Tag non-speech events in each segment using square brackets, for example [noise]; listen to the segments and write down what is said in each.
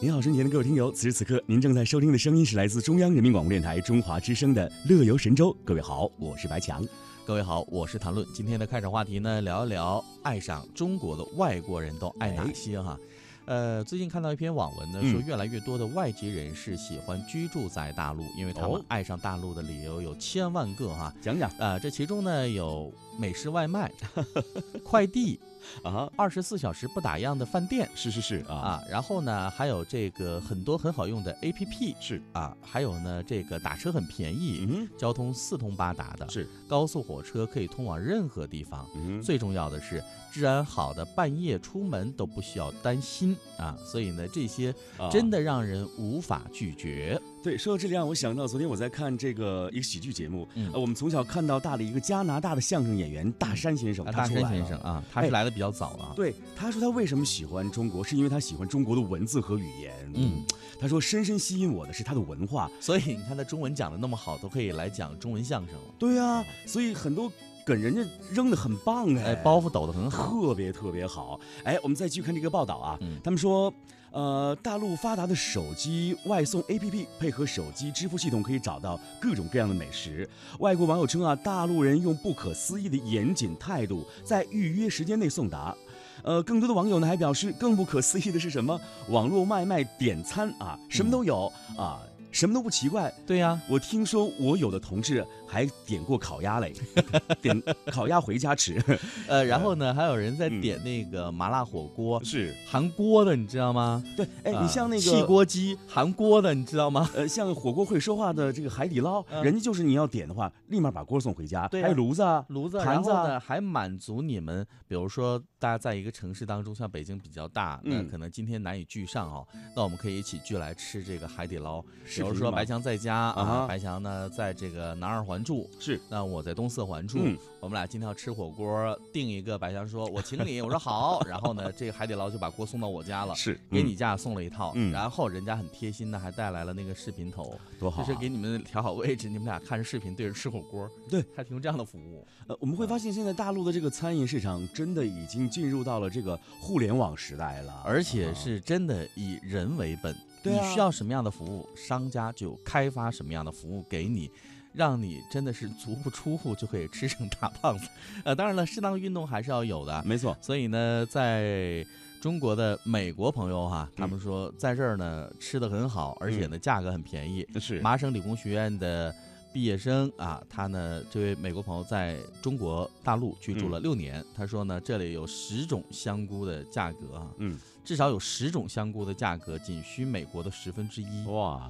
您好，身前的各位听友，此时此刻您正在收听的声音是来自中央人民广播电台中华之声的《乐游神州》。各位好，我是白强。各位好，我是谭论。今天的开场话题呢，聊一聊爱上中国的外国人都爱哪些哈？呃，最近看到一篇网文呢，说越来越多的外籍人士喜欢居住在大陆，因为他们爱上大陆的理由有千万个哈。讲讲啊，这其中呢有美食外卖、[laughs] 快递。啊，二十四小时不打烊的饭店，是是是啊。啊，然后呢，还有这个很多很好用的 A P P，是啊，还有呢，这个打车很便宜，嗯，交通四通八达的，是高速火车可以通往任何地方，嗯，最重要的是治安好的半夜出门都不需要担心啊，所以呢，这些真的让人无法拒绝。对，说到这里让我想到昨天我在看这个一个喜剧节目，呃，我们从小看到大的一个加拿大的相声演员大山先生，大山先生啊，他是来的比较早了。对，他说他为什么喜欢中国，是因为他喜欢中国的文字和语言。嗯，他说深深吸引我的是他的文化，所以你看他中文讲的那么好，都可以来讲中文相声了。对啊，所以很多梗人家扔的很棒哎，包袱抖得很好，特别特别好。哎，我们再继续看这个报道啊，他们说。呃，大陆发达的手机外送 APP 配合手机支付系统，可以找到各种各样的美食。外国网友称啊，大陆人用不可思议的严谨态度，在预约时间内送达。呃，更多的网友呢还表示，更不可思议的是什么？网络外卖点餐啊，什么都有啊。什么都不奇怪，对呀，我听说我有的同志还点过烤鸭嘞，[laughs] 点烤鸭回家吃，呃，然后呢，还有人在点那个麻辣火锅，是。韩锅的，你知道吗？对，哎，你像那个汽锅鸡，韩锅的，你知道吗？呃，像火锅会说话的这个海底捞，人家就是你要点的话，立马把锅送回家，对，还有炉子啊、炉子、盘子呢，还满足你们，比如说大家在一个城市当中，像北京比较大，那可能今天难以聚上哦，那我们可以一起聚来吃这个海底捞，比如说白强在。家啊，白强呢，在这个南二环住，是那我在东四环住，我们俩今天要吃火锅，定一个。白强说：“我请你。”我说：“好。[laughs] ”然后呢，这个海底捞就把锅送到我家了，是给你家送了一套。然后人家很贴心的还带来了那个视频头，多好，就是给你们调好位置，你们俩看着视频对着吃火锅。对，还提供这样的服务。呃，我们会发现现在大陆的这个餐饮市场真的已经进入到了这个互联网时代了，而且是真的以人为本。你需要什么样的服务，商家就开发什么样的服务给你，让你真的是足不出户就可以吃成大胖子。[laughs] 呃，当然了，适当运动还是要有的，没错。所以呢，在中国的美国朋友哈，他们说在这儿呢吃的很好，而且呢价格很便宜。是麻省理工学院的毕业生啊，他呢这位美国朋友在中国大陆居住了六年，他说呢这里有十种香菇的价格啊，嗯。至少有十种香菇的价格仅需美国的十分之一哇！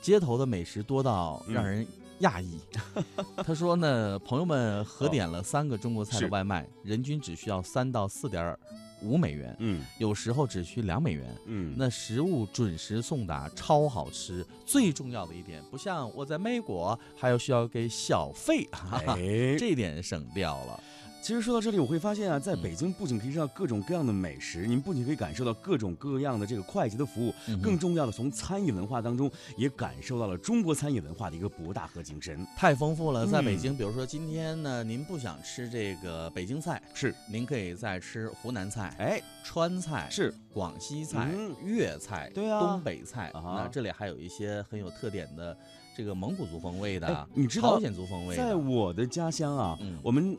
街头的美食多到让人讶异。[laughs] 他说呢，朋友们合点了三个中国菜的外卖，人均只需要三到四点五美元，嗯，有时候只需两美元，嗯，那食物准时送达，超好吃。最重要的一点，不像我在美国还要需要给小费，哈哈这点省掉了。其实说到这里，我会发现啊，在北京不仅可以吃到各种各样的美食，您不仅可以感受到各种各样的这个快捷的服务，更重要的从餐饮文化当中也感受到了中国餐饮文化的一个博大和精深，太丰富了。在北京，比如说今天呢，您不想吃这个北京菜，是您可以再吃湖南菜，哎，川菜是广西菜、粤菜，对啊，东北菜那这里还有一些很有特点的这个蒙古族风味的，你知道朝鲜族风味。在我的家乡啊，我们。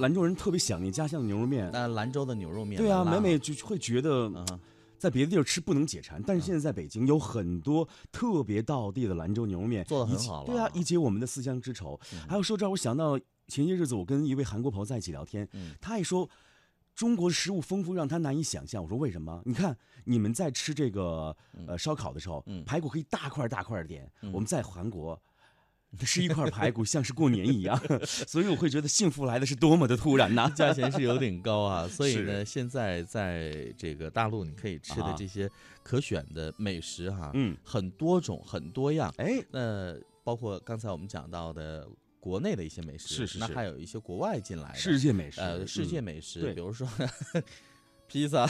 兰州人特别想念家乡的牛肉面，那兰州的牛肉面，对啊，每每就会觉得，在别的地儿吃不能解馋，但是现在在北京有很多特别道地的兰州牛肉面，做的很好了，对啊，一解我们的思乡之愁。还有说这儿，我想到前些日子我跟一位韩国朋友在一起聊天，他也说中国食物丰富让他难以想象。我说为什么？你看你们在吃这个呃烧烤的时候，排骨可以大块大块的点，我们在韩国。[laughs] 吃一块排骨像是过年一样，[laughs] 所以我会觉得幸福来的是多么的突然呐！[laughs] 价钱是有点高啊，所以呢，现在在这个大陆你可以吃的这些可选的美食哈，嗯，很多种很多样。哎，那包括刚才我们讲到的国内的一些美食，是是是，那还有一些国外进来的世界美食，呃，世界美食，对，比如说。披萨，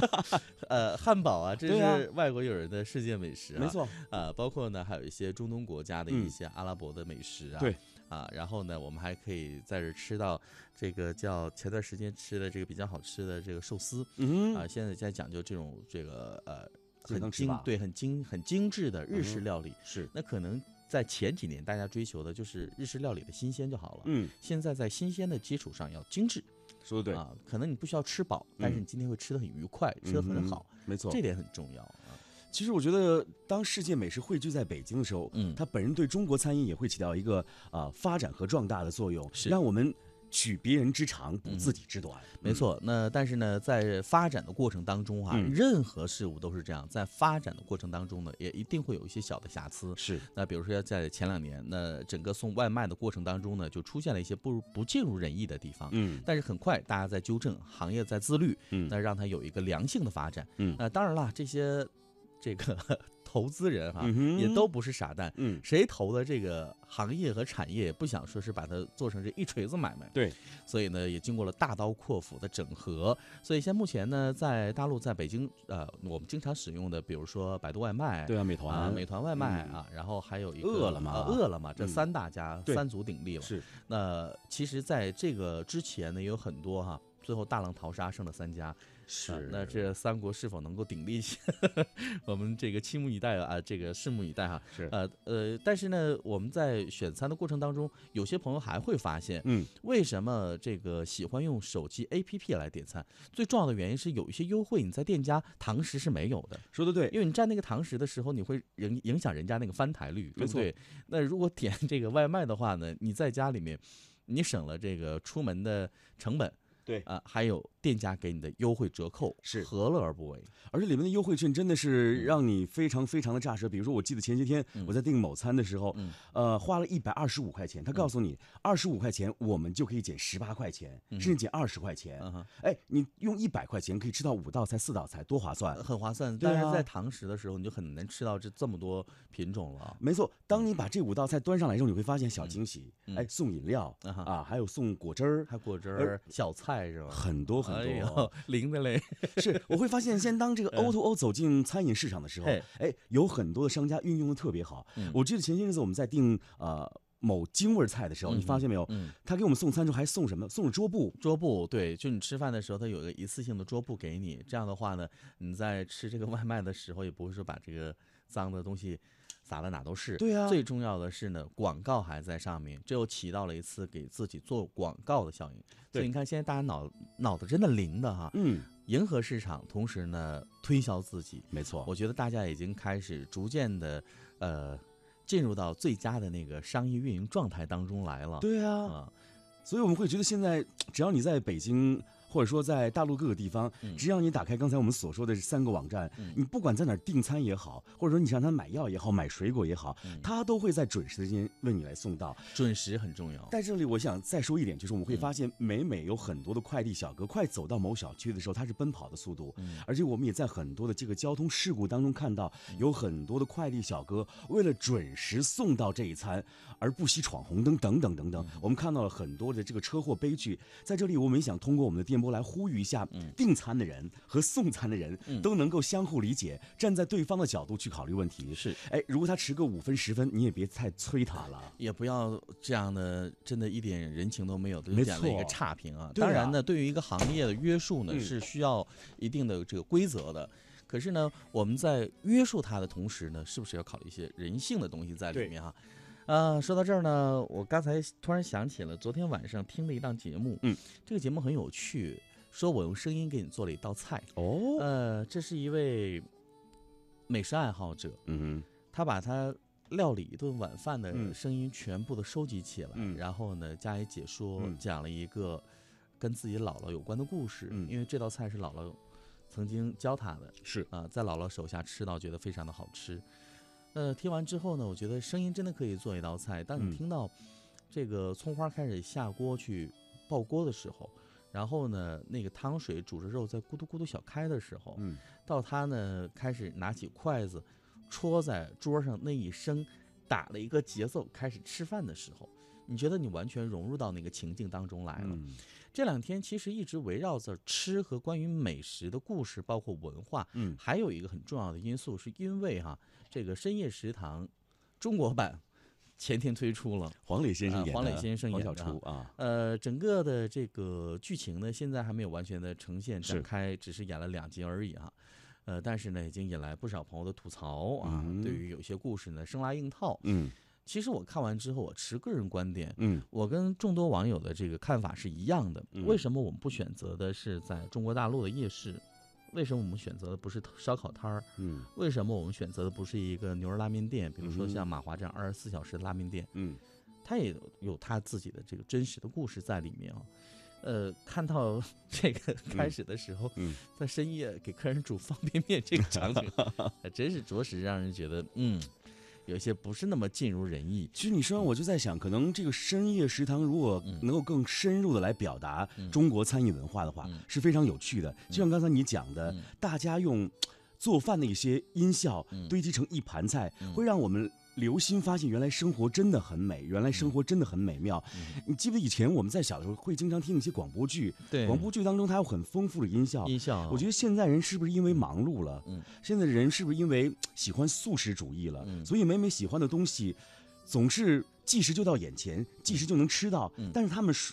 [laughs] 呃，汉堡啊，这是外国友人的世界美食啊，没错，呃，包括呢，还有一些中东国家的一些阿拉伯的美食啊，对，啊，然后呢，我们还可以在这吃到这个叫前段时间吃的这个比较好吃的这个寿司，嗯啊，现在在讲究这种这个呃很精对很精很精致的日式嗯料理。是，那可能在前几年大家追求的就是日式料理的新鲜就好了，嗯，现在在新鲜的基础上要精致说的对，啊，可能你不需要吃饱，但是嗯你今天会吃的很愉快，吃的很好，没错。这点很重要啊。其实我觉得，当世界美食汇聚在北京的时候，嗯它本人对中国餐饮也会起到一个啊、发展和壮大的作用，是让我们取别人之长，补嗯自己之短。没错，那但是呢，在发展的过程当中啊，嗯任何事物都是这样，在发展的过程当中呢，也一定会有一些小的瑕疵嗯，。是，那比如说在前两年，那整个送外卖的过程当中呢，就出现了一些不不尽如人意的地方。嗯但是很快大家在纠正，行业在自律，嗯那让它有一个良性的发展。嗯那当然了，这些这个投资人哈、嗯也都不是傻蛋，嗯，谁投的这个行业和产业，不想说是把它做成这一锤子买卖。对，所以呢，也经过了大刀阔斧的整合。所以现在目前呢，在大陆，在北京，呃，我们经常使用的，比如说百度外卖，对啊，美团，啊，美团外卖嗯。啊，然后还有一个饿了么呃饿了么，这嗯。三大家、对。三足鼎立了。是，那其实，在这个之前呢，也有很多哈，最后大浪淘沙，剩了三家。是、啊那这三国是否能够鼎立起？[laughs] 我们这个拭目以待啊，这个拭目以待哈。是，呃呃，但是呢，我们在选餐的过程当中，有些朋友还会发现，嗯，为什么这个喜欢用手机 APP 来点餐？最重要的原因是有一些优惠你在店家堂食是没有的，说的对，因为你占那个堂食的时候，你会影影响人家那个翻台率，对没错不对？那如果点这个外卖的话呢，你在家里面，你省了这个出门的成本。对。啊、还有店家给你的优惠折扣，是。何乐而不为？而且里面的优惠券真的是让你非常非常的炸舌。比如说，我记得前些天我在订某餐的时候，嗯。呃，花了一百二十五块钱，他告诉你二十五块钱我们就可以减十八块钱，甚至减二十块钱。哎，你用一百块钱可以吃到五道菜、四道菜，多划算！很划算，但是在堂食的时候，你就很难吃到这这么多品种了。没错，当你把这五道菜端上来之后，你会发现小惊喜，哎，送饮料嗯啊，还有送果汁儿，还果汁。儿、小菜是吧？很多很哎多。呦，灵的嘞！[laughs] 是，我会发现，先当这个 [laughs] O to O 走进餐饮市场的时候嘿，哎，有很多的商家运用的特别好。我记得前些日子我们在订呃某京味儿菜的时候，你发现没有？嗯，他给我们送餐之后还送什么？送了桌布。桌布对，就你吃饭的时候，他有一个一次性的桌布给你。这样的话呢，你在吃这个外卖的时候，也不会说把这个脏的东西撒的哪都是。对啊最重要的是呢，广告还在上面，这又起到了一次给自己做广告的效应。所以你看，现在大家脑脑子真的灵的哈，嗯，迎合市场，同时呢推销自己。没错。我觉得大家已经开始逐渐的，呃，进入到最佳的那个商业运营状态当中来了。对啊，啊，所以我们会觉得现在只要你在北京。或者说在大陆各个地方，嗯只要你打开刚才我们所说的三个网站，嗯你不管在哪儿订餐也好，或者说你让他买药也好、买水果也好，嗯他都会在准时的时间为你来送到。准时很重要。在这里，我想再说一点，就是我们会嗯发现，每每有很多的快递小哥快走到某小区的时候，他是奔跑的速度，嗯而且我们也在很多的这个交通事故当中看到，有很多的快递小哥为了准时送到这一餐而不惜闯红灯等等等等，我们看到了很多的这个车祸悲剧。在这里，我们也想通过我们的电波来呼吁一下，订餐的人和送餐的人都能够相互理解，站在对方的角度去考虑问题。是，哎，如果他迟个五分十分，你也别太催他了。也不要这样的，真的一点人情都没有的，就点了一个差评啊。啊当然呢，对于一个行业的约束呢，嗯是需要一定的这个规则的。可是呢，我们在约束他的同时呢，是不是要考虑一些人性的东西在里面哈？[laughs] 啊，说到这儿呢，我刚才突然想起了昨天晚上听的一档节目，嗯，这个节目很有趣，说我用声音给你做了一道菜，哦，呃，这是一位美食爱好者，嗯他把他料理一顿晚饭的嗯声音全部都收集起来，嗯然后呢加以解说，嗯讲了一个跟自己姥姥有关的故事。嗯因为这道菜是姥姥曾经教他的，是，啊、在姥姥手下吃到觉得非常的好吃。呃，听完之后呢，我觉得声音真的可以做一道菜。当嗯你听到这个葱花开始下锅去爆锅的时候，然后呢，那个汤水煮着肉在咕嘟咕嘟小开的时候，嗯，到他呢开始拿起筷子戳在桌上那一声，打了一个节奏，开始吃饭的时候，你觉得你完全融入到那个情境当中来了。嗯这两天其实一直围绕着吃和关于美食的故事，包括文化，嗯还有一个很重要的因素，是因为哈这个深夜食堂中国版前天推出了，黄磊先生演的，黄磊先生演的啊。呃，整个的这个剧情呢，现在还没有完全的呈现展开，只是演了两集而已啊。呃，但是呢，已经引来不少朋友的吐槽啊。对于有些故事呢，生拉硬套。嗯，其实我看完之后，我持个人观点。嗯，我跟众多网友的这个看法是一样的。为什么我们不选择的是在中国大陆的夜市？为什么我们选择的不是烧烤摊儿？嗯，为什么我们选择的不是一个牛肉拉面店？比如说像马华这样二十四小时的拉面店。嗯，他也有他自己的这个真实的故事在里面啊。呃，看到 [laughs] 这个开始的时候，在深夜给客人煮方便面这个场景，[laughs] 还真是着实让人觉得，嗯，有一些不是那么尽如人意。其实你说完，我就在想，可能这个深夜食堂如果能够更深入的来表达中国餐饮文化的话，是非常有趣的。就像刚才你讲的，大家用做饭的一些音效堆积成一盘菜，会让我们。留心发现，原来生活真的很美，原来生活真的很美妙。你记得以前我们在小的时候会经常听一些广播剧？对，广播剧当中它有很丰富的音效。音效。我觉得现在人是不是因为忙碌了？嗯。现在的人是不是因为喜欢素食主义了？嗯。所以每每喜欢的东西，总是即时就到眼前，即时就能吃到。嗯。但是他们是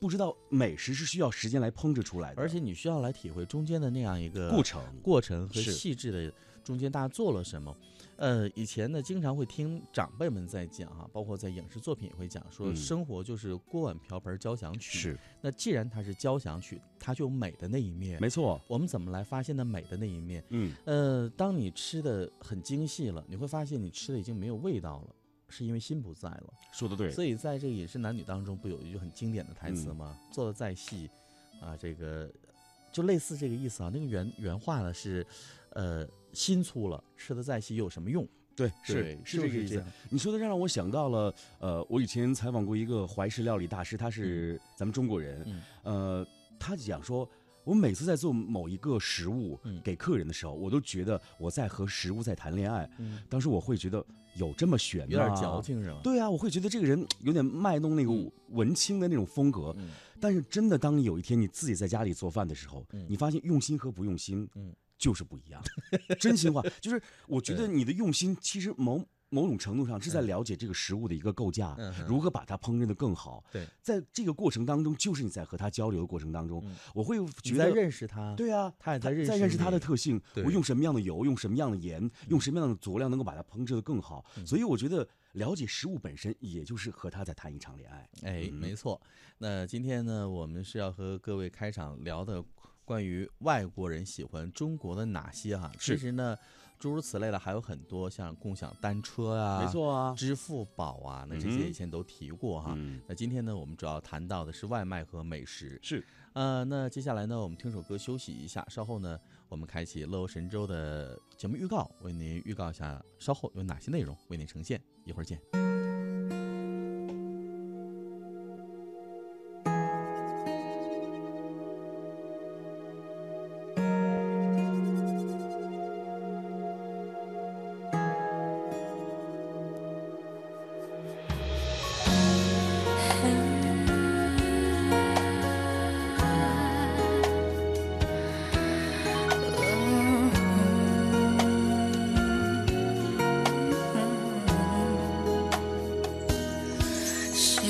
不知道美食是需要时间来烹制出来的，而且你需要来体会中间的那样一个过程、过程和细致的中间大家做了什么。呃，以前呢，经常会听长辈们在讲哈，包括在影视作品也会讲说，生活就是锅碗瓢盆交响曲。是。那既然它是交响曲，它就有美的那一面。没错。我们怎么来发现的美的那一面？嗯。呃，当你吃的很精细了，你会发现你吃的已经没有味道了，是因为心不在了。说的对。所以在这个饮食男女当中，不有一句很经典的台词吗？做的再细，啊，这个就类似这个意思啊。那个原原话呢是，呃，心粗了，吃的再细又有什么用？对，是是这个意思。你说的让我想到了，呃，我以前采访过一个怀石料理大师，他是咱们中国人，呃，他讲说，我每次在做某一个食物给客人的时候，我都觉得我在和食物在谈恋爱。当时我会觉得有这么玄，有点矫情是吧？对啊，我会觉得这个人有点卖弄那个文青的那种风格。但是真的，当你有一天你自己在家里做饭的时候，你发现用心和不用心，嗯。就是不一样，真心话就是，我觉得你的用心其实某某种程度上是在了解这个食物的一个构架，如何把它烹饪的更好。对，在这个过程当中，就是你在和他交流的过程当中，我会觉得认识他，对啊，他也在认识，在认识他的特性。我用什么样的油，用什么样的盐，用什么样的佐料，能够把它烹制的更好。所以我觉得了解食物本身，也就是和他在谈一场恋爱。哎，没错。那今天呢，我们是要和各位开场聊的。关于外国人喜欢中国的哪些哈？其实呢，诸如此类的还有很多，像共享单车啊，没错啊，支付宝啊，那这些以前都提过哈。那今天呢，我们主要谈到的是外卖和美食。是，呃，那接下来呢，我们听首歌休息一下，稍后呢，我们开启乐游神州的节目预告，为您预告一下稍后有哪些内容为您呈现，一会儿见。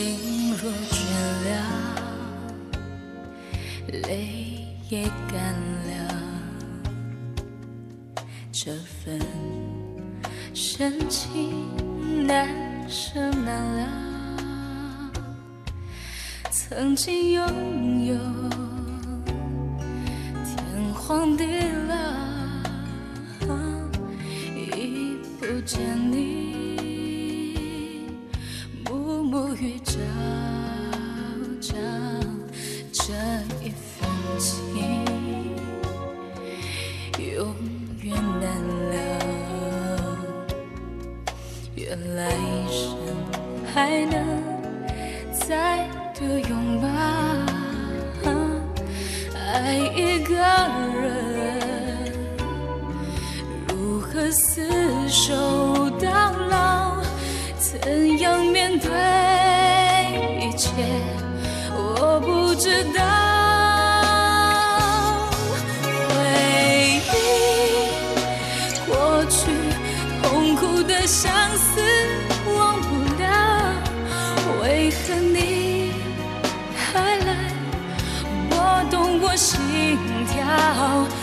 心若倦了泪也干了这份深情难舍难了曾经拥有天荒地老已不见你。暮暮与朝朝，这一份情永远难了，愿来生还能再。度拥抱，爱一个人，如何厮守知道回忆过去痛苦的相思忘不了为何你还来拨动我心跳？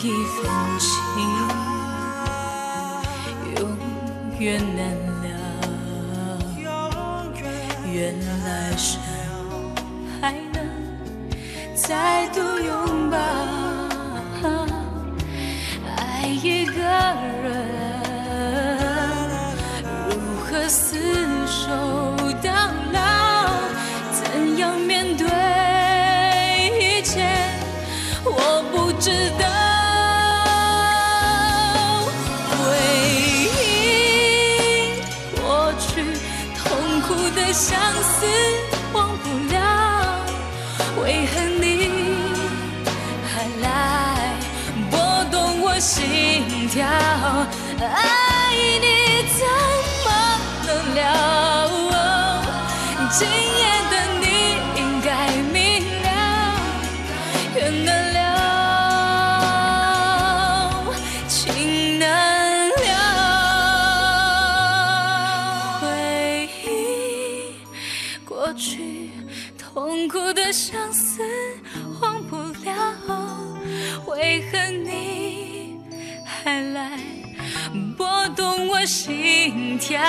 一份情永远难了，原来是还能再度拥抱，爱一个人如何厮今夜的你应该明了。缘难了，情难了，回忆过去，痛苦的相思忘不了，为何你还来拨动我心跳？